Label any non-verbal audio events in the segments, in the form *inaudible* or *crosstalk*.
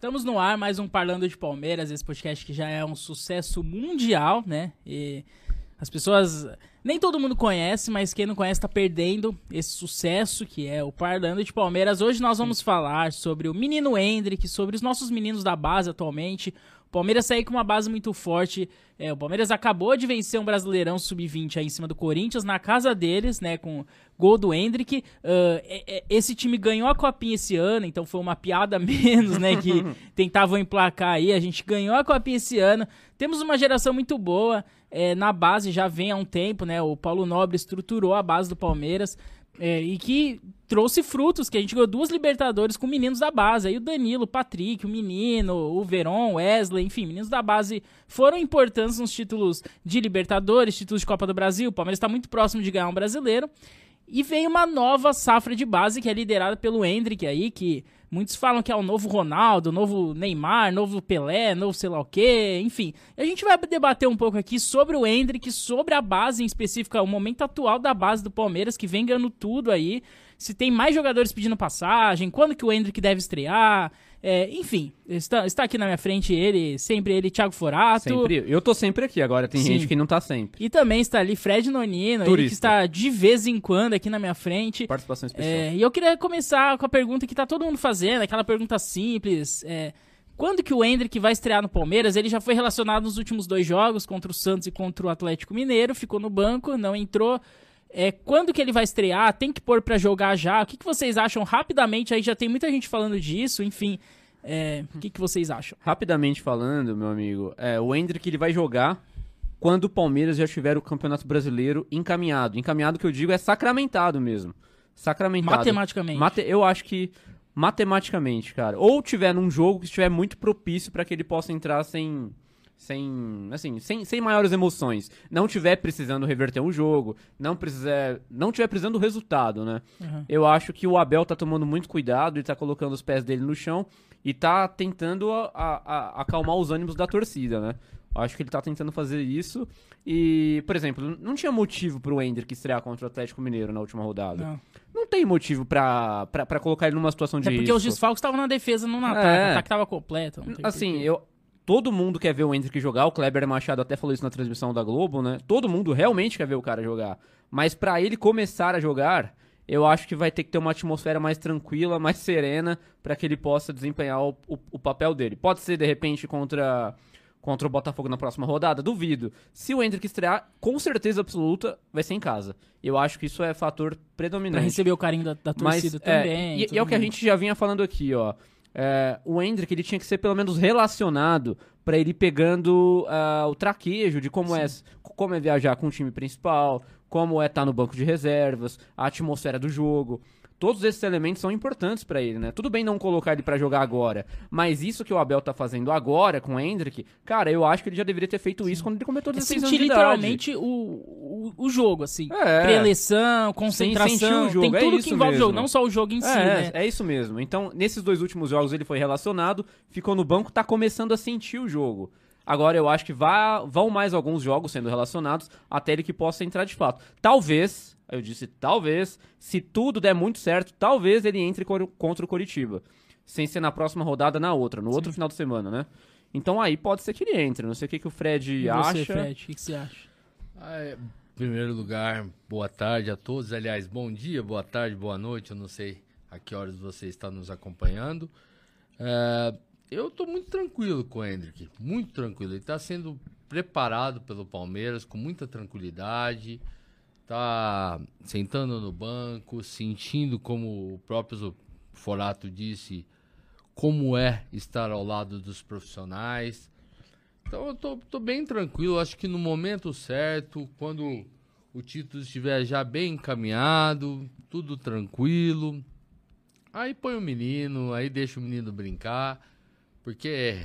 Estamos no ar, mais um Parlando de Palmeiras, esse podcast que já é um sucesso mundial, né? E as pessoas. Nem todo mundo conhece, mas quem não conhece está perdendo esse sucesso que é o Parlando de Palmeiras. Hoje nós vamos falar sobre o menino Hendrick, sobre os nossos meninos da base atualmente. O Palmeiras saiu com uma base muito forte. É, o Palmeiras acabou de vencer um Brasileirão Sub-20 aí em cima do Corinthians, na casa deles, né? Com gol do Hendrick. Uh, esse time ganhou a copinha esse ano, então foi uma piada *laughs* menos, né? Que *laughs* tentavam emplacar aí. A gente ganhou a copinha esse ano. Temos uma geração muito boa. É, na base já vem há um tempo, né? O Paulo Nobre estruturou a base do Palmeiras. É, e que trouxe frutos, que a gente ganhou duas Libertadores com meninos da base. Aí o Danilo, o Patrick, o menino, o Veron, o Wesley, enfim, meninos da base foram importantes nos títulos de Libertadores, títulos de Copa do Brasil. O Palmeiras está muito próximo de ganhar um brasileiro. E vem uma nova safra de base que é liderada pelo Hendrick aí, que muitos falam que é o novo Ronaldo, novo Neymar, novo Pelé, novo sei lá o quê, enfim. A gente vai debater um pouco aqui sobre o Hendrick, sobre a base em específico, o momento atual da base do Palmeiras, que vem ganhando tudo aí se tem mais jogadores pedindo passagem, quando que o Hendrick deve estrear. É, enfim, está, está aqui na minha frente ele, sempre ele, Thiago Forato. Sempre. Eu tô sempre aqui, agora tem Sim. gente que não tá sempre. E também está ali Fred Nonino, ele que está de vez em quando aqui na minha frente. Participação especial. É, e eu queria começar com a pergunta que tá todo mundo fazendo, aquela pergunta simples. É, quando que o Hendrick vai estrear no Palmeiras? Ele já foi relacionado nos últimos dois jogos, contra o Santos e contra o Atlético Mineiro, ficou no banco, não entrou. É, quando que ele vai estrear? Tem que pôr para jogar já? O que, que vocês acham rapidamente? Aí já tem muita gente falando disso, enfim. É, o que, que vocês acham? Rapidamente falando, meu amigo, é, o Hendrick ele vai jogar quando o Palmeiras já tiver o Campeonato Brasileiro encaminhado. Encaminhado que eu digo é sacramentado mesmo. Sacramentado. Matematicamente. Mate, eu acho que matematicamente, cara. Ou tiver num jogo que estiver muito propício para que ele possa entrar sem sem, assim, sem, sem maiores emoções, não tiver precisando reverter um jogo, não precisar, não tiver precisando do resultado, né? Uhum. Eu acho que o Abel tá tomando muito cuidado e tá colocando os pés dele no chão e tá tentando a, a, a acalmar os ânimos da torcida, né? Acho que ele tá tentando fazer isso. E, por exemplo, não tinha motivo pro Hendrick estrear contra o Atlético Mineiro na última rodada. Não, não tem motivo pra, pra, pra colocar ele numa situação de É porque risco. os desfalques estavam na defesa, não na ataque. É. O ataque tava completo. Assim, eu, todo mundo quer ver o Hendrick jogar. O Kleber Machado até falou isso na transmissão da Globo, né? Todo mundo realmente quer ver o cara jogar. Mas para ele começar a jogar, eu acho que vai ter que ter uma atmosfera mais tranquila, mais serena, para que ele possa desempenhar o, o, o, papel dele. Pode ser, de repente, contra, contra o Botafogo na próxima rodada? Duvido. Se o Hendrick estrear, com certeza absoluta, vai ser em casa. Eu acho que isso é fator predominante. Pra receber o carinho da, da torcida Mas, é, também. É, e, e é o que a gente já vinha falando aqui, ó. É, o Hendrick ele tinha que ser pelo menos relacionado para ele pegando uh, o traquejo de como é, como é viajar com o time principal, como é estar tá no banco de reservas, a atmosfera do jogo. Todos esses elementos são importantes para ele, né? Tudo bem não colocar ele para jogar agora, mas isso que o Abel tá fazendo agora com o Hendrick, cara, eu acho que ele já deveria ter feito isso Sim. quando ele começou 16 é anos de literalmente o, o, o, jogo, assim. É. Pré-eleição, concentração, o jogo. tem é tudo é que envolve mesmo. o jogo, não só o jogo em é, si, né? É isso mesmo. Então, nesses dois últimos jogos ele foi relacionado, ficou no banco, tá começando a sentir o jogo. Agora eu acho que vá, vão mais alguns jogos sendo relacionados até ele que possa entrar de fato. Talvez, eu disse talvez, se tudo der muito certo, talvez ele entre contra o Coritiba. Sem ser na próxima rodada, na outra, no Sim. outro final de semana, né? Então aí pode ser que ele entre. Não sei o que, que o Fred e acha. Você, Fred, o que, que você acha? Ah, é, em primeiro lugar, boa tarde a todos. Aliás, bom dia, boa tarde, boa noite. Eu não sei a que horas você está nos acompanhando. É, eu estou muito tranquilo com o Hendrick, muito tranquilo. Ele está sendo preparado pelo Palmeiras com muita tranquilidade, está sentando no banco, sentindo como o próprio Forato disse, como é estar ao lado dos profissionais. Então eu tô, tô bem tranquilo, acho que no momento certo, quando o título estiver já bem encaminhado, tudo tranquilo, aí põe o menino, aí deixa o menino brincar. Porque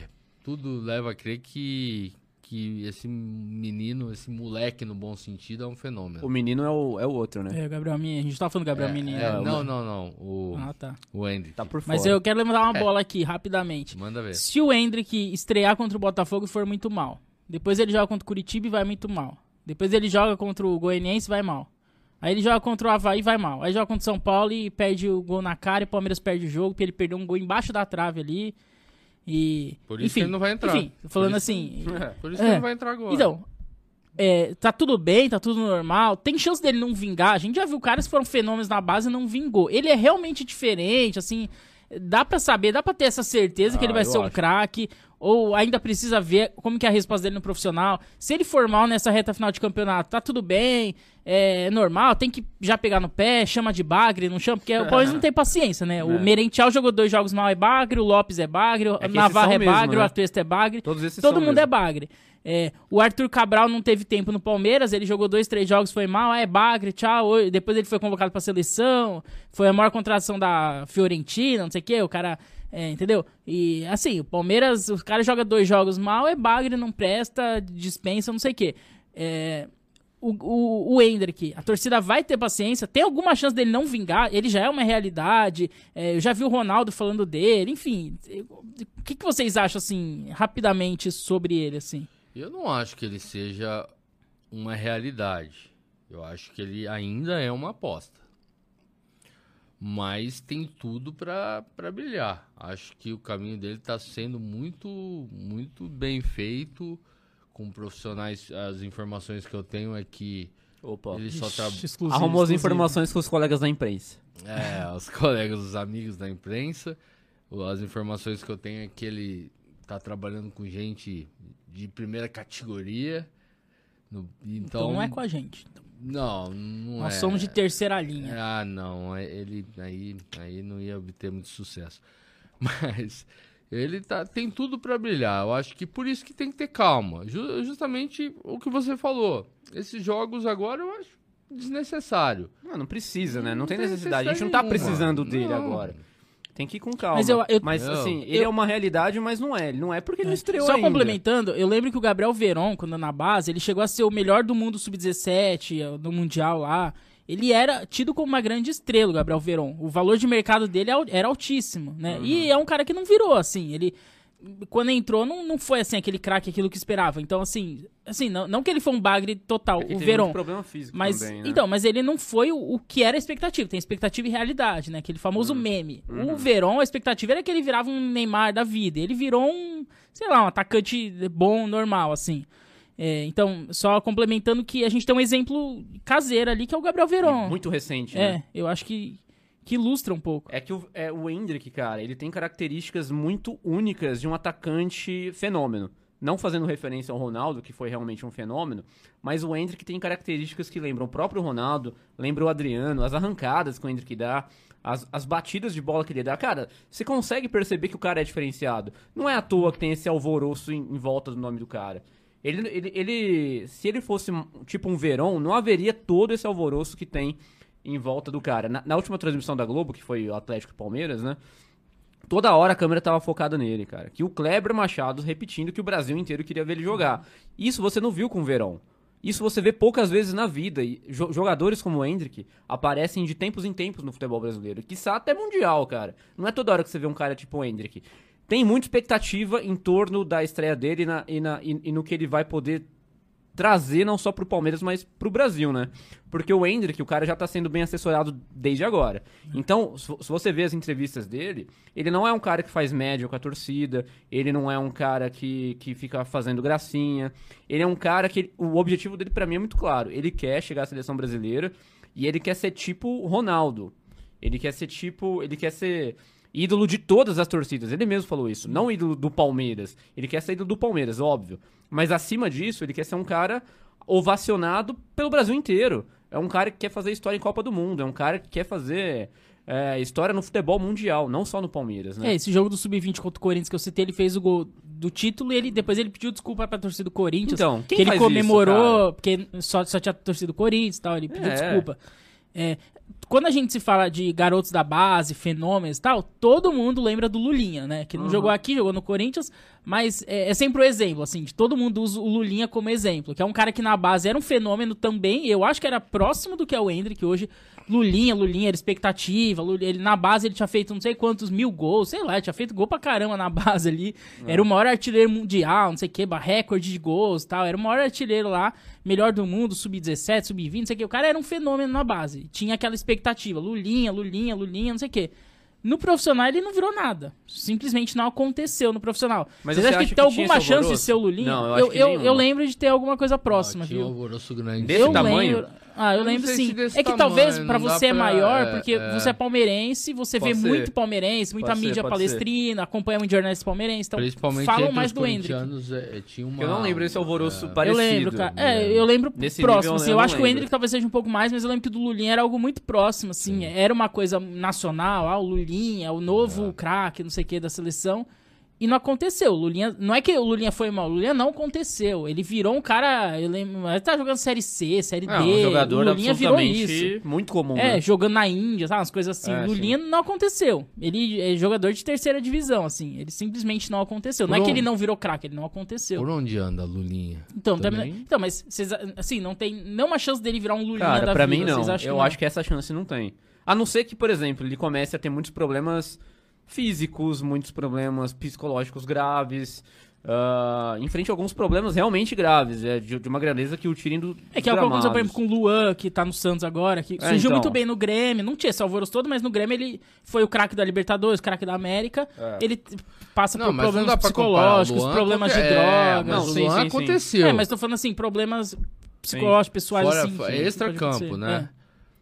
tudo leva a crer que, que esse menino, esse moleque no bom sentido é um fenômeno. O menino é o, é o outro, né? É, o Gabriel Menino. A gente tá falando do Gabriel é, Menino. É, não, não, não. O, ah, tá. O Hendrick. Tá por fora. Mas eu quero levantar uma é. bola aqui, rapidamente. Manda ver. Se o Hendrick estrear contra o Botafogo e for muito mal, depois ele joga contra o Curitiba e vai muito mal. Depois ele joga contra o Goianiense e vai mal. Aí ele joga contra o Havaí e vai mal. Aí joga contra o São Paulo e perde o gol na cara e o Palmeiras perde o jogo, porque ele perdeu um gol embaixo da trave ali. E, Por isso enfim, que ele não vai entrar. Enfim, falando Por isso- assim, *laughs* Por isso que É. ele não vai entrar agora. Então, é, tá tudo bem, tá tudo normal. Tem chance dele não vingar. A gente já viu caras que foram fenômenos na base e não vingou. Ele é realmente diferente, assim. Dá pra saber, dá pra ter essa certeza que Ah, ele vai eu ser um acho. craque. Ou ainda precisa ver como que é a resposta dele no profissional. Se ele for mal nessa reta final de campeonato, tá tudo bem, é normal, tem que já pegar no pé, chama de bagre, não chama, porque o Palmeiras não *laughs* tem paciência, né? O É. Merentiel jogou dois jogos mal é bagre, o Lopes é bagre, o É que esses Navarro são é mesmo, bagre, o né? Artesta é bagre. Todos esses Todo mundo mesmo. é bagre. É, o Arthur Cabral não teve tempo no Palmeiras, ele jogou dois, três jogos, foi mal, é bagre, tchau. oi. Depois ele foi convocado pra seleção, foi a maior contratação da Fiorentina, não sei o que, o cara, é, entendeu? E assim, o Palmeiras, o cara joga dois jogos mal, é bagre, não presta, dispensa, não sei o que. É, o, o, o Hendrick, a torcida vai ter paciência, tem alguma chance dele não vingar, ele já é uma realidade, é, eu já vi o Ronaldo falando dele, enfim. O que, que vocês acham, assim, rapidamente sobre ele, assim? Eu não acho que ele seja uma realidade. Eu acho que ele ainda é uma aposta. Mas tem tudo pra pra brilhar. Acho que o caminho dele tá sendo muito, muito bem feito. Com profissionais, as informações que eu tenho é que Opa. ele só trabalha. Exclusivo, Arrumou as exclusivo. informações com os colegas da imprensa. É, os *laughs* colegas, os amigos da imprensa. As informações que eu tenho é que ele tá trabalhando com gente de primeira categoria. No- então, Então não é com a gente. Não, não Nós é. somos de terceira linha. Ah, não, é- ele aí, aí não ia obter muito sucesso. *laughs* Mas ele tá, tem tudo pra brilhar. Eu acho que por isso que tem que ter calma. Ju- justamente o que você falou. Esses jogos agora eu acho desnecessário. Não, não precisa, né? Não, Não tem tem necessidade. A gente não tá necessidade precisando nenhuma. dele Não. agora. Tem que ir com calma. Mas eu- eu- Mas, assim, ele Eu- é uma realidade, mas não é. Ele não é porque ele não estreou Só ainda. complementando, eu lembro que o Gabriel Veron, quando na base, ele chegou a ser o melhor do mundo sub-17, eh, no Mundial lá. Ele era tido como uma grande estrela, o Gabriel Veron. O valor de mercado dele é era altíssimo, né? Uhum. E é um cara que não virou, assim. Ele, quando entrou, não, não foi assim, aquele craque, aquilo que esperava. Então, assim, assim não, não que ele foi um bagre total, É o muito problema físico Mas, também, né? então, mas ele não foi o, o que era a expectativa. Tem expectativa e realidade, né? Aquele famoso Uhum. meme. O Verón, a expectativa era que ele virava um Neymar da vida. Ele virou um, sei lá, um atacante bom, normal, assim. É, então, só complementando que a gente tem um exemplo caseiro ali, que é o Gabriel Verón. Muito recente, né? É, eu acho que, que ilustra um pouco. É que o, é, o Hendrick, cara, ele tem características muito únicas de um atacante fenômeno. Não fazendo referência ao Ronaldo, que foi realmente um fenômeno, mas o Hendrick tem características que lembram o próprio Ronaldo, lembra o Adriano, as arrancadas que o Hendrick dá, as, as batidas de bola que ele dá. Cara, você consegue perceber que o cara é diferenciado. Não é à toa que tem esse alvoroço em, em volta do nome do cara. Ele, ele, ele, se ele fosse tipo um Verón, não haveria todo esse alvoroço que tem em volta do cara. Na, na última transmissão da Globo, que foi o Atlético e Palmeiras, né? Toda hora a câmera tava focada nele, cara. Que o Kleber Machado repetindo que o Brasil inteiro queria ver ele jogar. Isso você não viu com o Verón. Isso você vê poucas vezes na vida. E jo- jogadores como o Hendrick aparecem de tempos em tempos no futebol brasileiro. Quiçá até mundial, cara. Não é toda hora que você vê um cara tipo o Hendrick. Tem muita expectativa em torno da estreia dele e, na- e na- e- e no que ele vai poder trazer não só pro Palmeiras, mas pro Brasil, né? Porque o Hendrick, o cara já tá sendo bem assessorado desde agora. Então, se você vê as entrevistas dele, ele não é um cara que faz média com a torcida, ele não é um cara que, que fica fazendo gracinha, ele é um cara que, o objetivo dele pra mim é muito claro, ele quer chegar à seleção brasileira e ele quer ser tipo Ronaldo. Ele quer ser tipo, ele quer ser ídolo de todas as torcidas. Ele mesmo falou isso. Não ídolo do Palmeiras. Ele quer ser ídolo do Palmeiras, óbvio. Mas acima disso, ele quer ser um cara ovacionado pelo Brasil inteiro. É um cara que quer fazer história em Copa do Mundo. É um cara que quer fazer é, história no futebol mundial, não só no Palmeiras, né? É, esse jogo do Sub-20 contra o Corinthians que eu citei, ele fez o gol do título e ele, depois ele pediu desculpa pra torcida do Corinthians. Então, quem que ele isso, comemorou, cara? porque só, só tinha torcida do Corinthians e tal, ele pediu É. desculpa. É, quando a gente se fala de garotos da base, fenômenos e tal, todo mundo lembra do Lulinha, né? Que não Uhum. jogou aqui, jogou no Corinthians, mas é, é sempre o exemplo, assim, de todo mundo usa o Lulinha como exemplo, que é um cara que na base era um fenômeno também, eu acho que era próximo do que é o Hendrick hoje. Lulinha, Lulinha era expectativa, Lulinha, ele, na base ele tinha feito não sei quantos mil gols, sei lá, ele tinha feito gol pra caramba na *laughs* base ali. Era o maior artilheiro mundial, não sei o que, recorde de gols e tal. Era o maior artilheiro lá, melhor do mundo, sub-17, sub-20, não sei o que. O cara era um fenômeno na base. Tinha aquela expectativa, Lulinha, Lulinha, Lulinha, não sei o que. No profissional ele não virou nada. Simplesmente não aconteceu no profissional. Mas Vocês você acham acha que tem que tinha alguma chance de ser o Lulinha? Não, eu eu, eu, eu lembro de ter alguma coisa próxima, Ah, tinha um viu? alvoroço grande. Desse eu tamanho? lembro. Ah, eu Eu lembro sim. É que tamanho, talvez dá você é pra- maior, é, porque é. você é palmeirense, você Pode vê ser. muito palmeirense, muita Pode ser, mídia pode palestrina, acompanha muito jornalistas palmeirenses, então Principalmente falam mais do Hendrick. é, é, tinha uma... Eu não lembro esse alvoroço é, Eu parecido. lembro, cara. né? É, eu lembro Nesse próximo, nível assim. eu Eu acho que o lembro. Hendrick talvez seja um pouco mais, mas eu lembro que o do Lulinha era algo muito próximo, assim. Era uma coisa nacional, ah, o Lulinha, o novo craque, não sei o que, da seleção. E não aconteceu. O Lulinha, não é que o Lulinha foi mal, o Lulinha não aconteceu. Ele virou um cara, eu lembro, ele tá jogando Série C, Série É, D. um jogador o Lulinha virou isso. muito comum. É, né? jogando na Índia, sabe? Umas coisas assim. É, o Lulinha não aconteceu. Ele é jogador de terceira divisão, assim. Ele simplesmente não aconteceu. Não é Por que onde? ele não virou craque, ele não aconteceu. Por onde anda a Lulinha? Então, Também? também- então, mas vocês, assim, não tem nenhuma chance dele virar um Lulinha Cara, da pra vida. mim não. Eu que não? acho que essa chance não tem. A não ser que, por exemplo, ele comece a ter muitos problemas físicos, muitos problemas psicológicos graves. ah, enfrente alguns problemas realmente graves, é, de, de uma grandeza que o tirem do. É que é o que aconteceu, por exemplo, com o Luan, que tá no Santos agora, que É, surgiu então. muito bem no Grêmio. Não tinha esse alvoroço todo, mas no Grêmio ele foi o craque da Libertadores, craque da América. É. Ele passa Não, por problemas psicológicos, Luan problemas de é, drogas. mas Não, sim, Luan sim, sim. aconteceu. É, mas tô falando assim, problemas psicológicos, pessoais, Fora, assim. que- pode acontecer. né?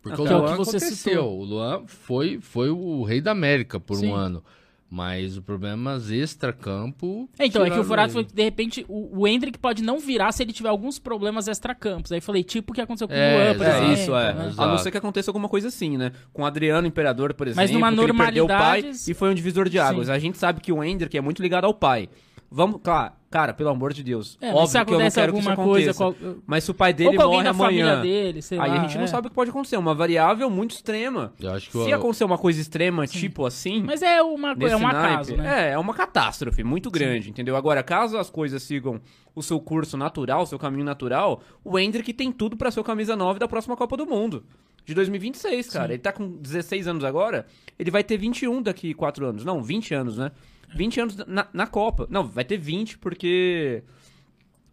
É. Porque Que o é Luan que você aconteceu. citou. O Luan foi, foi o rei da América por Sim. um ano. Mas o problemas extra-campo. É, então, é que o Furato falou que de repente o, o Hendrick pode não virar se ele tiver alguns problemas extra-campos. Aí eu falei, tipo o que aconteceu com É, o Luan, por é, É, exemplo. isso, é. né? A não ser que aconteça alguma coisa assim, né? Com o Adriano Imperador, por exemplo, Mas numa que ele perdeu o pai e foi um divisor de águas. Sim. A gente sabe que o Hendrick é muito ligado ao pai. Vamos, claro, cara, pelo amor de Deus. É, mas se Óbvio que eu não acontece quero que isso alguma coisa aconteça. com, Mas se o pai dele morre amanhã, dele, sei aí lá, a gente não é. sabe o que pode acontecer. Uma variável muito extrema. Eu acho que Se o, acontecer uma coisa extrema, tipo assim, Mas é uma nesse é um acaso, né? É, é uma catástrofe muito grande, entendeu? Agora, caso as coisas sigam o seu curso natural, o seu caminho natural, o Hendrick tem tudo pra ser o camisa 9 da próxima Copa do Mundo. De 2026, cara. Ele tá com 16 anos agora, ele vai ter 21 daqui 4 anos. Não, 20 anos, né? 20 anos na, na Copa. Não, vai ter 20 porque...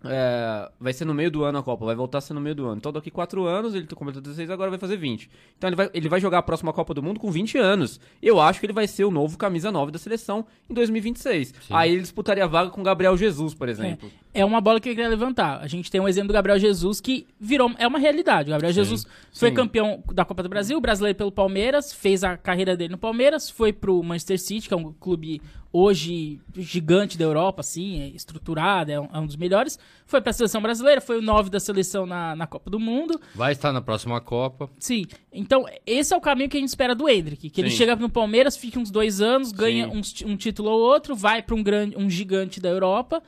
é, vai ser no meio do ano a Copa, vai voltar a ser no meio do ano. Então daqui 4 anos, ele completou 16, agora vai fazer 20. Então ele vai, ele vai jogar a próxima Copa do Mundo com 20 anos. Eu acho que ele vai ser o novo camisa 9 da seleção em 2026. Aí ele disputaria a vaga com o Gabriel Jesus, por exemplo. É uma bola que eu queria levantar. A gente tem um exemplo do Gabriel Jesus que virou. É uma realidade. O Gabriel Jesus foi sim. campeão da Copa do Brasil, brasileiro pelo Palmeiras, fez a carreira dele no Palmeiras, foi pro Manchester City, que é um clube hoje gigante da Europa, assim, é estruturado, é um, é um dos melhores. Foi pra seleção brasileira, foi o 9 da seleção na, na Copa do Mundo. Vai estar na próxima Copa. Sim. Então, esse é o caminho que a gente espera do Hendrick. Que ele Sim. chega no Palmeiras, fica uns dois anos, ganha ti- um título ou outro, vai pra um, grande, um gigante da Europa,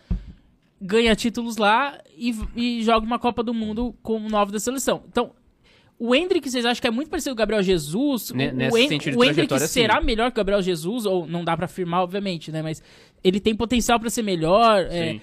ganha títulos lá e, e joga uma Copa do Mundo como nove da seleção. Então, o Hendrick, vocês acham que é muito parecido com o Gabriel Jesus? O, nesse o, Hen- sentido o Hendrick sim. será melhor que o Gabriel Jesus? Ou não dá pra afirmar, obviamente, né? Mas ele tem potencial pra ser melhor. é, Sim. o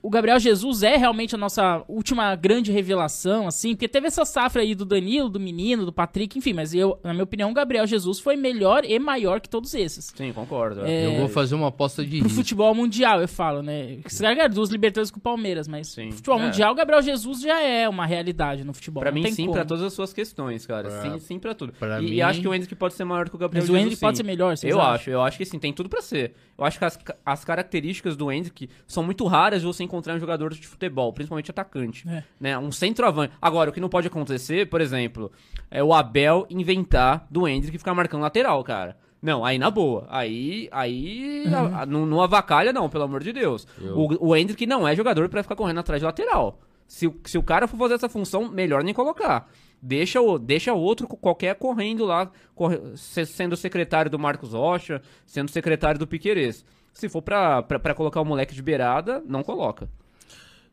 o Gabriel Jesus é realmente a nossa última grande revelação, assim, porque teve essa safra aí do Danilo, do Menino, do Patrick, enfim, mas eu, na minha opinião, o Gabriel Jesus foi melhor e maior que todos esses. Sim, concordo. É, Eu vou fazer uma aposta de Pro risco. futebol mundial, eu falo, né? Você ganha duas Libertadores com o Palmeiras, mas Sim. pro futebol É. mundial, o Gabriel Jesus já é uma realidade no futebol. Pra mim, sim, como. pra todas as suas questões, cara. Pra- sim, sim, pra tudo. pra e, mim- e acho que o Hendrick pode ser maior que o Gabriel Mas o Jesus, Hendrick pode sim. ser melhor, Eu acho, eu acho que sim, tem tudo pra ser. Eu acho que as, as características do Hendrick são muito raras de você encontrar em jogadores de futebol, principalmente atacante. É. Né? Um centroavante. Agora, o que não pode acontecer, por exemplo, é o Abel inventar do Hendrick ficar marcando lateral, cara. Não, aí na boa. Aí, aí a- a- não, não avacalha não, pelo amor de Deus. Eu- O, o Hendrick não é jogador pra ficar correndo atrás de lateral. Se, o- se o cara for fazer essa função, melhor nem colocar. Deixa o deixa outro qualquer correndo lá, corre- se- sendo secretário do Marcos Rocha, sendo secretário do Piquerez. Se for pra colocar o moleque de beirada, não coloca.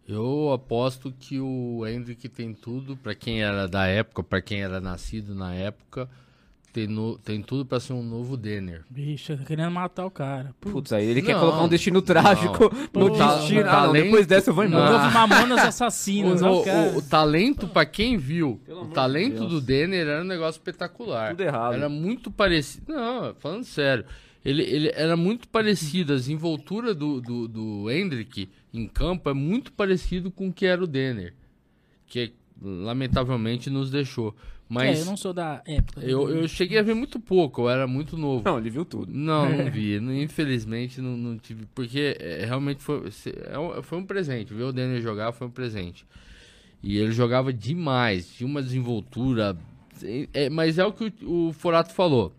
Eu aposto que o Hendrick tem tudo, pra quem era da época, pra quem era nascido na época, tem, no- tem tudo pra ser um novo Denner. Bicho, tá querendo matar o cara. Putz. Putz, aí ele quer Não, colocar um destino trágico não. no O ta- destino. o Ah, não, talento- depois dessa eu vou O embora. novo Mamonas Assassinas, O, ó, o- cara. o- o talento, pra quem viu, o amor de talento Deus. do Denner era um negócio espetacular. Tudo errado. Era muito parecido. Não, falando sério. Ele, ele era muito parecido. A desenvoltura do, do, do Hendrick em campo é muito parecido com o que era o Denner. Que é lamentavelmente nos deixou. É, Mas eu não sou da época. eu, eu cheguei a ver muito pouco, eu era muito novo. Não, ele viu tudo. Não, *laughs* não vi. Infelizmente não, não tive. Porque é, realmente foi, é um- foi um presente. Ver o Daniel jogar foi um presente. E ele jogava demais. Tinha uma desenvoltura. é- é- mas é o que o, o Forato falou.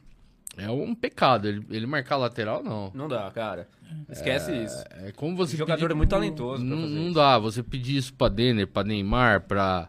É um pecado. Ele, ele marcar lateral, não. Não dá, cara. Esquece isso. É como você O jogador pedir é muito talentoso Não, não dá. Você pedir isso pra Denner, pra Neymar, pra.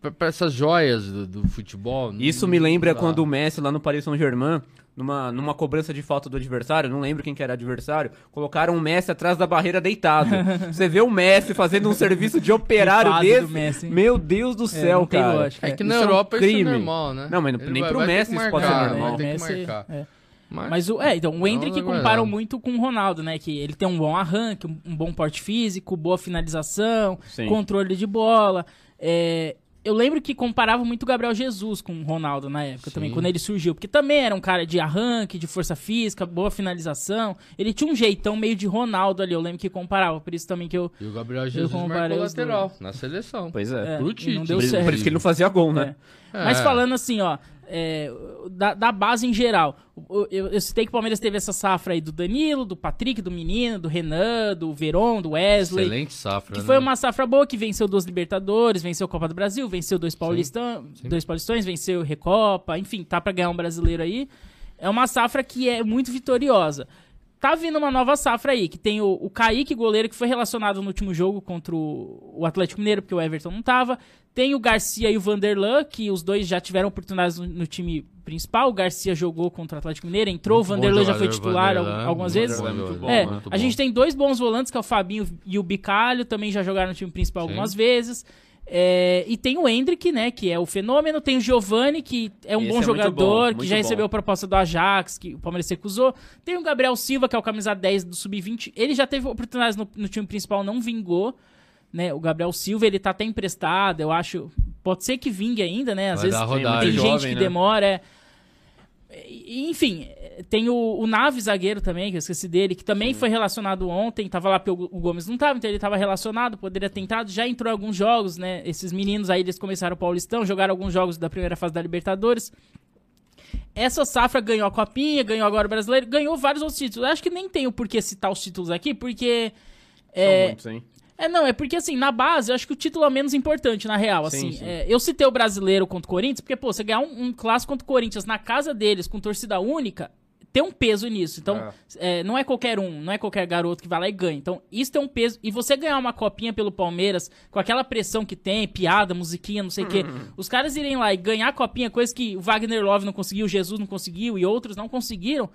Pra, pra essas joias do, do futebol. não- Isso me não lembra dá. quando o Messi lá no Paris Saint-Germain, numa, numa cobrança de falta do adversário, não lembro quem que era adversário, colocaram o Messi atrás da barreira deitado. *laughs* Você vê o Messi fazendo um serviço de operário desse. do Messi. Meu Deus do céu, não tem cara. lógica. É que Isso na é um Europa isso é crime. normal, né? Não, mas Ele nem vai- pro vai Messi que isso pode ser marcar, normal. que Messi- marcar. é. Mas, Mas o, é, então, o Hendrick é comparam muito com o Ronaldo, né? Que ele tem um bom arranque, um, um bom porte físico, boa finalização, Sim. controle de bola. É, eu lembro que comparava muito o Gabriel Jesus com o Ronaldo na época também, Sim. quando ele surgiu. Porque também era um cara de arranque, de força física, boa finalização. Ele tinha um jeitão meio de Ronaldo ali, eu lembro que comparava. Por isso também que eu... E o Gabriel Jesus marcou lateral na seleção. Pois é. É, Pro Tite. não deu Por, certo. por isso que ele não fazia gol, né? É. Mas É. falando assim, ó, é, da, da base em geral, o- eu, eu citei que o Palmeiras teve essa safra aí do Danilo, do Patrick, do Menino, do Renan, do Veron, do Wesley. Excelente safra, Que né? foi uma safra boa, que venceu duas Libertadores, venceu a Copa do Brasil, venceu dois, Paulistão, sim. dois Paulistões, venceu Recopa, enfim, tá pra ganhar um brasileiro aí. É uma safra que é muito vitoriosa. Tá vindo uma nova safra aí, que tem o, o Kaique, goleiro, que foi relacionado no último jogo contra o, o Atlético Mineiro, porque o Everton não tava. Tem o Garcia e o Vanderlan, que os dois já tiveram oportunidades no, no time principal. O Garcia jogou contra o Atlético Mineiro, entrou, Muito o Vanderlan já foi titular Vanderlan, algumas vezes. bom É, a gente tem dois bons volantes, que é o Fabinho e o Bicalho, também já jogaram no time principal Sim. algumas vezes. É, e tem o Hendrick, né, que é o fenômeno. Tem o Giovani, que é um Esse bom é jogador, bom, que já bom. recebeu proposta do Ajax, que o Palmeiras recusou. Tem o Gabriel Silva, que é o camisa 10 do Sub-20. Ele já teve oportunidades no, no time principal, não vingou. Né, o Gabriel Silva, ele tá até emprestado, eu acho. Pode ser que vingue ainda, né? Às Vai vezes dar tem rodagem. gente Jovem, que né? demora. é. Enfim, tem o, o Nave zagueiro também, que eu esqueci dele, que também foi relacionado ontem, tava lá porque o, Gomes não tava, então ele tava relacionado, poderia ter entrado, já entrou em alguns jogos, né? Esses meninos aí, eles começaram o Paulistão, jogaram alguns jogos da primeira fase da Libertadores. Essa safra ganhou a Copinha, ganhou agora o Brasileiro, ganhou vários outros títulos. Eu acho que nem tenho por que citar os títulos aqui, porque... São É, muitos, hein? é, não, é porque assim, na base, eu acho que o título é menos importante, na real. Sim, Assim, sim. É, eu citei o brasileiro contra o Corinthians, porque, pô, você ganhar um, um clássico contra o Corinthians na casa deles, com torcida única, tem um peso nisso. Então, é, não é qualquer um, não é qualquer garoto que vai lá e ganha. Então, isso tem um peso. E você ganhar uma copinha pelo Palmeiras, com aquela pressão que tem, piada, musiquinha, não sei o quê. Os caras irem lá e ganhar a copinha, coisa que o Wagner Love não conseguiu, o Jesus não conseguiu e outros não conseguiram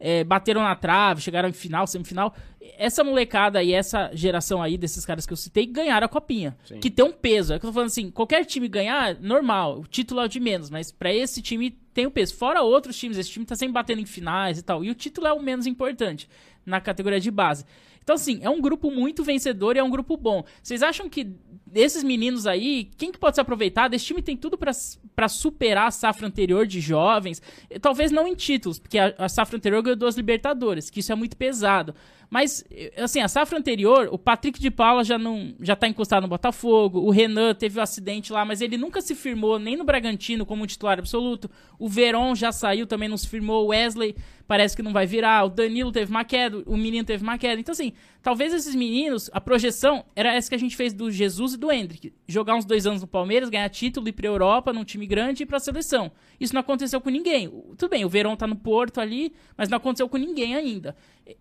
é, bateram na trave, chegaram em final, semifinal. Essa molecada e essa geração aí desses caras que eu citei ganharam a copinha. Sim. Que tem um peso. É que eu tô falando assim, qualquer time ganhar, normal. O título é o de menos, mas pra esse time tem o peso. Fora outros times, esse time tá sempre batendo em finais e tal. E o título é o menos importante na categoria de base. Então, assim, é um grupo muito vencedor e é um grupo bom. Vocês acham que desses meninos aí, quem que pode se aproveitar? Desse time tem tudo pra superar a safra anterior de jovens. Talvez não em títulos, porque a, a safra anterior ganhou duas Libertadores, que isso é muito pesado. Mas, assim, a safra anterior, o Patrick de Paula já não já tá encostado no Botafogo, o Renan teve um acidente lá, mas ele nunca se firmou nem no Bragantino como titular absoluto. O Veron já saiu, também não se firmou. O Wesley parece que não vai virar. O Danilo teve uma queda, o menino teve uma queda. Então, assim, talvez esses meninos, a projeção era essa que a gente fez do Jesus e do Hendrick. Jogar uns dois anos no Palmeiras, ganhar título, ir pra Europa, num time grande e ir pra seleção. Isso não aconteceu com ninguém. O- Tudo bem, o Verão tá no Porto ali, mas não aconteceu com ninguém ainda.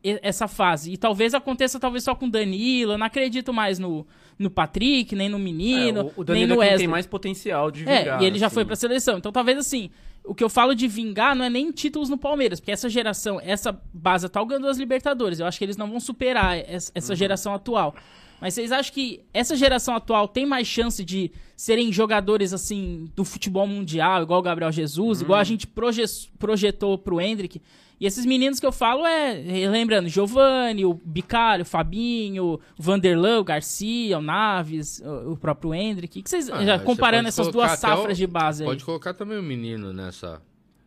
Essa fase. E talvez aconteça talvez só com o Danilo. Eu não acredito mais no, no Patrick, nem no menino, É, o- o nem no é Wesley. tem mais potencial de É, vingar. e ele já assim. foi pra seleção. Então talvez assim, o que eu falo de vingar não é nem títulos no Palmeiras, porque essa geração, essa base atual ganhou as Libertadores. Eu acho que eles não vão superar essa, essa geração atual. Mas vocês acham que essa geração atual tem mais chance de serem jogadores assim do futebol mundial, igual o Gabriel Jesus, igual a gente proje- projetou pro Hendrick? E esses meninos que eu falo é, lembrando, Giovanni, o Bicalho, o Fabinho, o Vanderlan, o Garcia, o Naves, o, o próprio Hendrick. Que vocês, Ah, já comparando pode essas duas safras o- de base aí. Pode colocar também o menino nessa.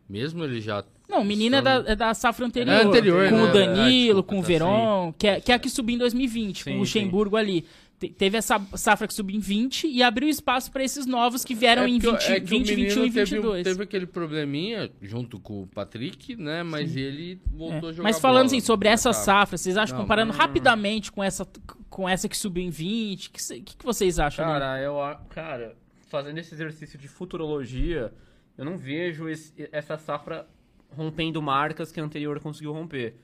Mesmo ele já. Não, o menino é da, é da safra anterior. É anterior, com né? o Danilo, Ah, desculpa, com o tá Veron, que é, que é a que subiu em 2020, com Sim, o Luxemburgo ali. Te- teve essa safra que subiu em 20 e abriu espaço para esses novos que vieram em porque 20, é que o 20 menino 21 e teve, um- 22. Teve aquele probleminha junto com o Patrick, né? Mas ele voltou É. a jogar Mas falando bola assim, sobre essa safra. safra, vocês acham, Não, comparando não, rapidamente com essa, com essa que subiu em 20, o que, que, que vocês acham? né? Cara, eu, a- cara, fazendo esse exercício de futurologia, eu não vejo esse- essa safra rompendo marcas que a anterior conseguiu romper.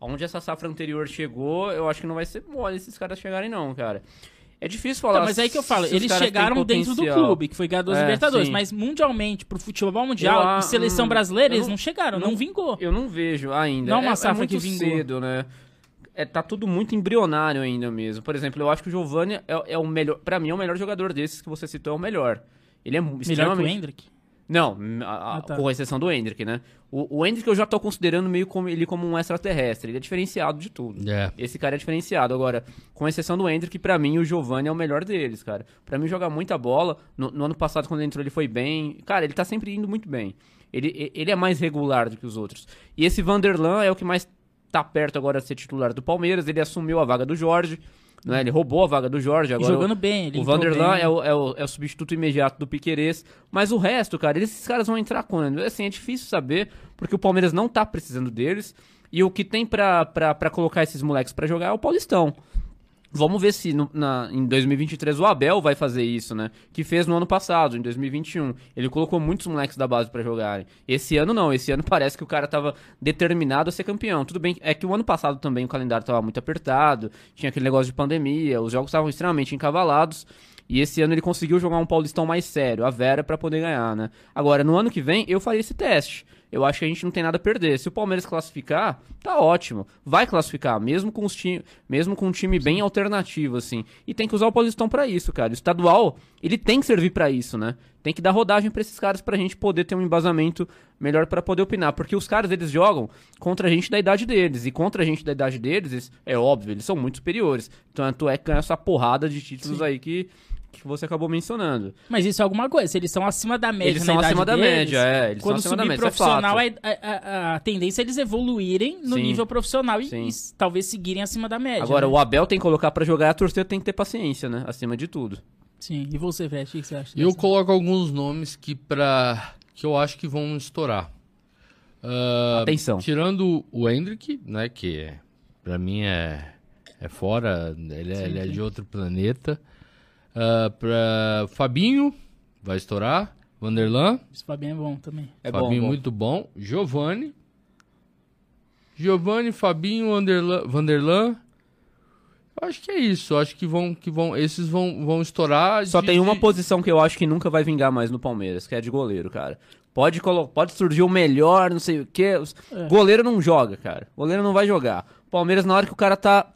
Onde essa safra anterior chegou, eu acho que não vai ser mole esses caras chegarem, não, cara. É difícil falar. Então, mas aí que eu falo, eles chegaram dentro do clube, que foi ganhar duas É, Libertadores, sim. mas mundialmente, pro futebol mundial, Eu, ah, e seleção hum, brasileira, eles não- não chegaram, não, não- vingou. Eu não vejo ainda. Não é uma é, safra é que vingou. cedo, né? É, tá tudo muito embrionário ainda mesmo. Por exemplo, eu acho que o Giovanni é, é o melhor. Pra mim, é o melhor jogador desses que você citou, é o melhor. Ele é Melhor extremamente. que o Hendrick. Não, a- a- Ah, tá. com exceção do Hendrick, né? O, o Hendrick eu já tô considerando meio como ele como um extraterrestre. Ele é diferenciado de tudo. É. Esse cara é diferenciado. Agora, com exceção do Hendrick, pra mim o Giovanni é o melhor deles, cara. Pra mim joga muita bola. No, no ano passado, quando ele entrou, ele foi bem. Cara, ele tá sempre indo muito bem. Ele, ele é mais regular do que os outros. E esse Vanderlan é o que mais tá perto agora de ser titular do Palmeiras. Ele assumiu a vaga do Jorge. Né? Ele roubou a vaga do Jorge. E Agora jogando o- bem. Ele o Vanderlan é o, é, o, é o substituto imediato do Piquerez. Mas o resto, cara, esses caras vão entrar quando? Assim, é difícil saber, porque o Palmeiras não tá precisando deles. E o que tem pra colocar esses moleques pra jogar é o Paulistão. Vamos ver se no- na, em 2023 o Abel vai fazer isso, né? Que fez no ano passado, em 2021. Ele colocou muitos moleques da base pra jogarem. Esse ano não, esse ano *laughs* parece que o cara tava determinado a ser campeão. Tudo bem, é que o ano passado também o calendário tava muito apertado, tinha aquele negócio de pandemia, os jogos estavam extremamente encavalados. E esse ano ele conseguiu jogar um Paulistão mais sério, a Vera, pra poder ganhar, né? Agora, no ano que vem, eu faria esse teste. Eu acho que a gente não tem nada a perder. Se o Palmeiras classificar, tá ótimo. Vai classificar, mesmo com, os time, mesmo com um time bem alternativo, assim. E tem que usar o Paulistão pra isso, cara. O estadual, ele tem que servir pra isso, né? Tem que dar rodagem pra esses caras pra gente poder ter um embasamento melhor pra poder opinar. Porque os caras, eles jogam contra a gente da idade deles. E contra a gente da idade deles, eles- é óbvio, eles são muito superiores. Tanto é que ganha essa porrada de títulos aí que, que você acabou mencionando. Mas isso é alguma coisa. Se eles são acima da média Eles na são idade acima da deles, média, é, eles são quando acima da subir média, isso é profissional, fato. a, a- a tendência é eles evoluírem no Sim. nível profissional e, e talvez seguirem acima da média. Agora, né? o Abel tem que colocar pra jogar, a torcida tem que ter paciência, né? Acima de tudo. Sim. E você, Veste, o que você acha? Eu dessa? coloco alguns nomes que para que eu acho que vão estourar. Ah, Atenção. Tirando o Hendrick, né, que é, para mim é é fora, ele é, ele é de outro planeta. Ah, pra Fabinho vai estourar, Vanderlan, Esse Fabinho é bom também. É Fabinho bom, bom. muito bom, Giovanni, Giovanni, Fabinho, Vanderlan, Vanderlan. Eu acho que é isso, eu acho que vão que vão esses vão vão estourar. Só de- tem uma de- posição que eu acho que nunca vai vingar mais no Palmeiras, que é de goleiro, cara. Pode, colo- pode surgir o melhor, não sei o quê. É. Goleiro não joga, cara. Goleiro não vai jogar. Palmeiras, na hora que o cara tá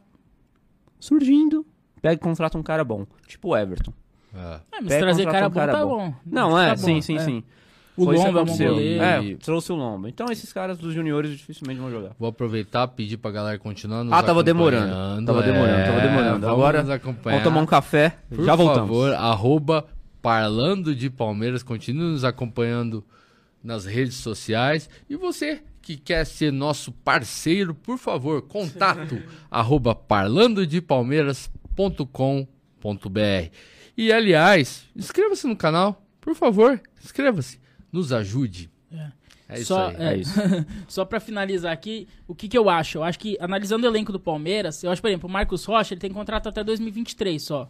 surgindo, pega e contrata um cara bom. Tipo o Everton. Ah. É, mas Pega trazer contrata cara um bom cara tá bom. bom. Não, Tá é, bom, sim, sim, é. sim. O Foi Lomba é um bom aconteceu. É, trouxe o Lomba. Então esses caras dos juniores dificilmente vão jogar. Vou aproveitar e pedir pra galera continuar nos Ah, tava demorando. Tava demorando, tava É, demorando. Agora. Vamos tomar um café, Por já voltamos. favor, arroba Parlando de Palmeiras, continue nos acompanhando nas redes sociais. E você que quer ser nosso parceiro, por favor, contato *laughs* arroba parlandodepalmeiras.com.br. E aliás, inscreva-se no canal, por favor, inscreva-se, nos ajude. É, isso Só, aí. é, É isso. *laughs* Só pra finalizar aqui, o que, que eu acho? Eu acho que, analisando o elenco do Palmeiras, eu acho, por exemplo, o Marcos Rocha, ele tem contrato até 2023 só.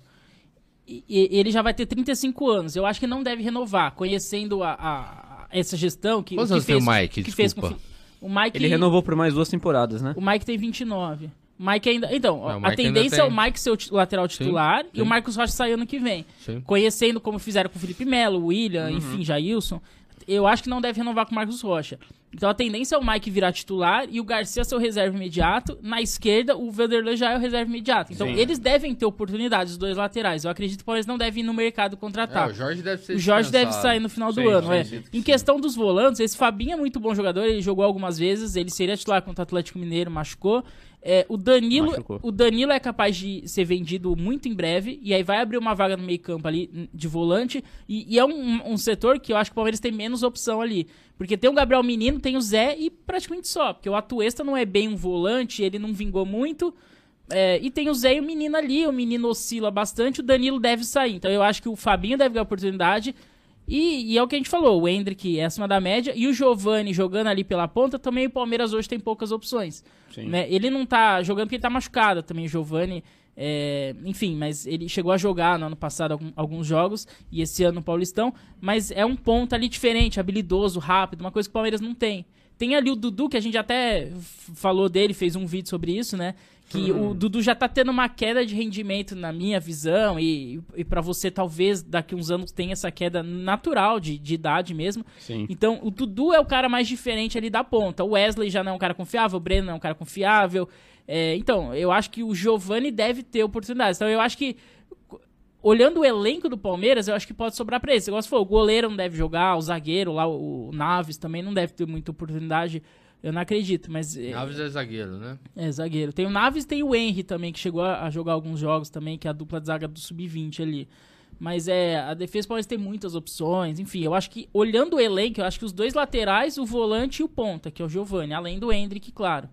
E, e ele já vai ter 35 anos. Eu acho que não deve renovar, conhecendo a, a- essa gestão que, Quantos o que anos tem fez, o Mike? que fez com Desculpa. o Mike Ele renovou por mais duas temporadas, né? O Mike tem 29. Mike ainda. Então, Não, a tendência é o. Mike ser o lateral titular e sim. o Marcos Rocha sair ano que vem. Sim. Conhecendo como fizeram com o Felipe Melo, o William, Uhum. enfim, Jailson, eu acho que não deve renovar com o Marcos Rocha. Então a tendência é o Mike virar titular e o Garcia ser o reserva imediato. Na esquerda, o Vanderlei já é o reserva imediato. Então Sim. eles devem ter oportunidades, os dois laterais. Eu acredito que o Palmeiras não deve ir no mercado contratar. É, o Jorge deve ser O Jorge deve sair no final do Sim, ano, sim, é. sim, Em questão dos volantes, esse Fabinho é muito bom jogador, ele jogou algumas vezes, ele seria titular contra o Atlético Mineiro, machucou. É, o Danilo, Machucou. o Danilo é capaz de ser vendido muito em breve e aí vai abrir uma vaga no meio-campo ali n- de volante e, e é um, um setor que eu acho que o Palmeiras tem menos opção ali, porque tem o Gabriel Menino, tem o Zé e praticamente só, porque o Atuesta não é bem um volante, ele não vingou muito. É, e tem o Zé e o menino ali, o menino oscila bastante, o Danilo deve sair. Então eu acho que o Fabinho deve ganhar oportunidade. E, e é o que a gente falou, o Hendrick é acima da média e o Giovani jogando ali pela ponta, também o Palmeiras hoje tem poucas opções. Né? Ele não tá jogando porque ele tá machucado também, o Giovani. é, enfim, mas ele chegou a jogar no ano passado alguns jogos e esse ano no Paulistão. Mas é um ponto ali diferente, habilidoso, rápido, uma coisa que o Palmeiras não tem. Tem ali o Dudu, que a gente até falou dele, fez um vídeo sobre isso, né? Que o Dudu já tá tendo uma queda de rendimento na minha visão, e, e para você talvez daqui uns anos tenha essa queda natural de, de idade mesmo. Sim. Então, o Dudu é o cara mais diferente ali da ponta. O Wesley já não é um cara confiável, o Breno não é um cara confiável. É, então, eu acho que o Giovani deve ter oportunidades. Então, eu acho que, olhando o elenco do Palmeiras, eu acho que pode sobrar pra ele. Você gosta de falar, o goleiro não deve jogar, o zagueiro lá, o Naves também não deve ter muita oportunidade. Eu não acredito, mas. é, Naves é zagueiro, né? é, zagueiro. Tem o Naves e tem o Henry também, que chegou a jogar alguns jogos também, que é a dupla de zaga do Sub-20 ali. Mas é, a defesa pode ter muitas opções. Enfim, eu acho que, olhando o elenco, eu acho que os dois laterais, o volante e o ponta, que é o Giovani, além do Hendrick, claro.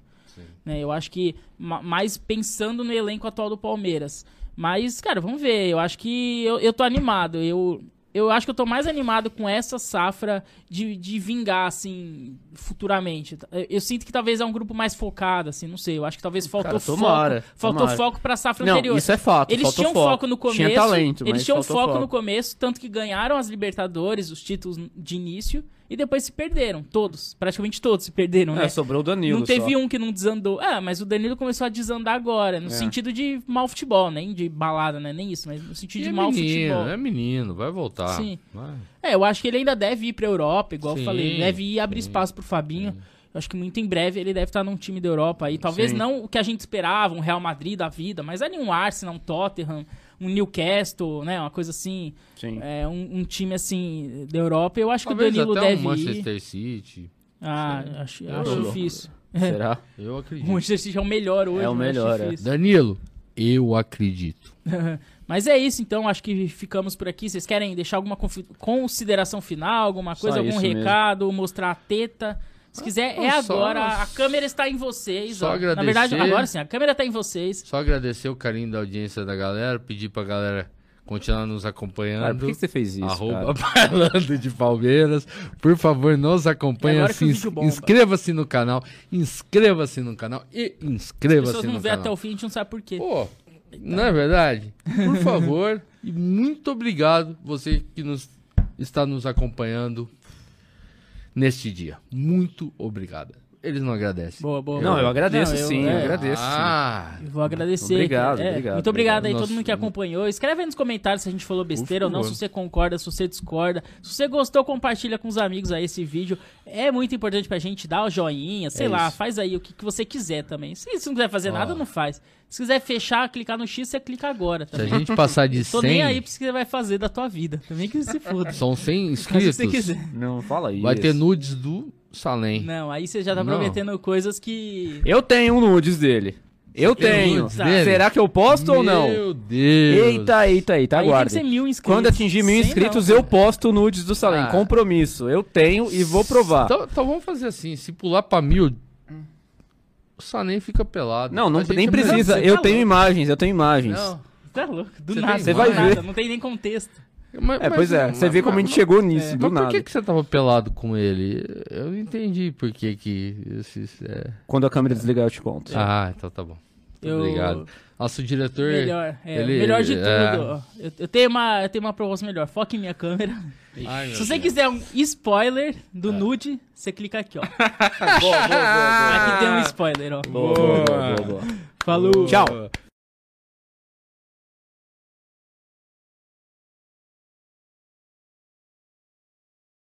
Né, eu acho que, ma- mais pensando no elenco atual do Palmeiras. Mas, cara, vamos ver. Eu acho que eu, eu tô animado. Eu, eu acho que eu tô mais animado com essa safra de, de vingar, assim, futuramente. Eu, eu sinto que talvez é um grupo mais focado, assim, não sei. Eu acho que talvez faltou Cara, tomara, foco. Faltou tomara. foco pra safra Não, anterior. isso é fato. Eles tinham foco. no começo. Tinha talento, eles mas tinham faltou foco, foco no começo, tanto que ganharam as Libertadores, os títulos de início, e depois se perderam. Todos. Praticamente todos se perderam, É, né? sobrou o Danilo. Não teve só. um que não desandou. Ah, mas o Danilo começou a desandar agora, no É. sentido de mau futebol, nem de balada, né? Nem isso, mas no sentido E de é mau menino, futebol. é menino, vai voltar. Sim. Vai. É, eu acho que ele ainda deve ir pra Europa, igual Sim, eu falei. Deve ir abrir sim, espaço pro Fabinho. Eu acho que muito em breve ele deve estar num time da Europa aí. Talvez Sim. não o que a gente esperava, um Real Madrid da vida, mas ali um Arsenal, um Tottenham, um Newcastle, né? Uma coisa assim. Sim. É, um, um time assim da Europa. Eu acho Talvez que o Danilo até deve um ir. Manchester City. Ah, acho, Eu acho difícil. Será? Eu *laughs* O acredito. Manchester City é o melhor hoje. É o melhor, é. Danilo, eu acredito. *laughs* Mas é isso, então. Acho que ficamos por aqui. Vocês querem deixar alguma consideração final, alguma Só coisa, algum isso mesmo. recado, mostrar a teta? Se quiser, é não, só- agora. A câmera está em vocês. só ó. Na verdade, agradecer. agora sim, a câmera está em vocês. Só agradecer o carinho da audiência da galera, pedir pra galera continuar nos acompanhando. Cara, por que que você fez isso, Arroba cara? Parlando de Palmeiras. Por favor, nos acompanhe. se bomba. Inscreva-se no canal. Inscreva-se no canal. E As inscreva-se pessoas no não vê canal. até o fim, a gente não sabe por quê. Pô, não é verdade? Por *laughs* favor, e muito obrigado você que nos está nos acompanhando neste dia. Muito obrigado. Eles não agradecem. Boa, boa. Não, eu agradeço Não, eu- sim, eu é, agradeço. sim. Ah, eu Vou agradecer. Obrigado, É, obrigado, Muito obrigado aí obrigado. todo mundo que acompanhou. Escreve aí nos comentários se a gente falou besteira ou não, se você concorda, se você discorda. Se você gostou, compartilha com os amigos aí esse vídeo. É muito importante pra gente dar o joinha, sei É lá, isso. faz aí o que, que você quiser também. Se, se não quiser fazer nada, não faz. Se quiser fechar, clicar no X, você clica agora se a também. gente passar de *laughs* Tô nem aí 100, pra que você vai fazer da tua vida. Também que se foda. são 100 Faz o que você inscritos. quiser. Não, fala isso. Vai ter nudes do Salem. Não, aí você já tá Não. prometendo coisas que. Eu tenho um nudes dele. Eu tem tenho. nudes dele? Será que eu posto ou não? Meu Deus. Eita, eita, eita, aí tem que aguarde. ser mil inscritos. Quando atingir mil Cem inscritos, não, eu cara. posto nudes do Salem. Ah. Compromisso. Eu tenho e vou provar. Então, então vamos fazer assim, se pular pra mil, o Salem fica pelado. Não, não A gente nem é precisa. você Eu tá tenho louco. imagens, eu tenho imagens. Não, Tá louco, do Você nada. tem Você do vai nada, ver. Não tem nem contexto. Mas- É, mas- pois é. Você vê mas- como a gente mas- chegou nisso, é. do Mas por nada. que, que você tava pelado com ele? Eu não entendi por que que... Esses, é... Quando a câmera desligar, eu te conto. Ah, então tá bom. Muito Eu- Obrigado. Nosso diretor... Melhor, é, ele- melhor de tudo. é. Eu, eu tenho uma, eu tenho uma proposta melhor. Foca em minha câmera. Ai, Se você Deus. quiser um spoiler do nude, você clica aqui, ó. boa, boa, boa, Aqui tem um spoiler, ó. boa, boa, boa, boa, boa. Falou. Tchau.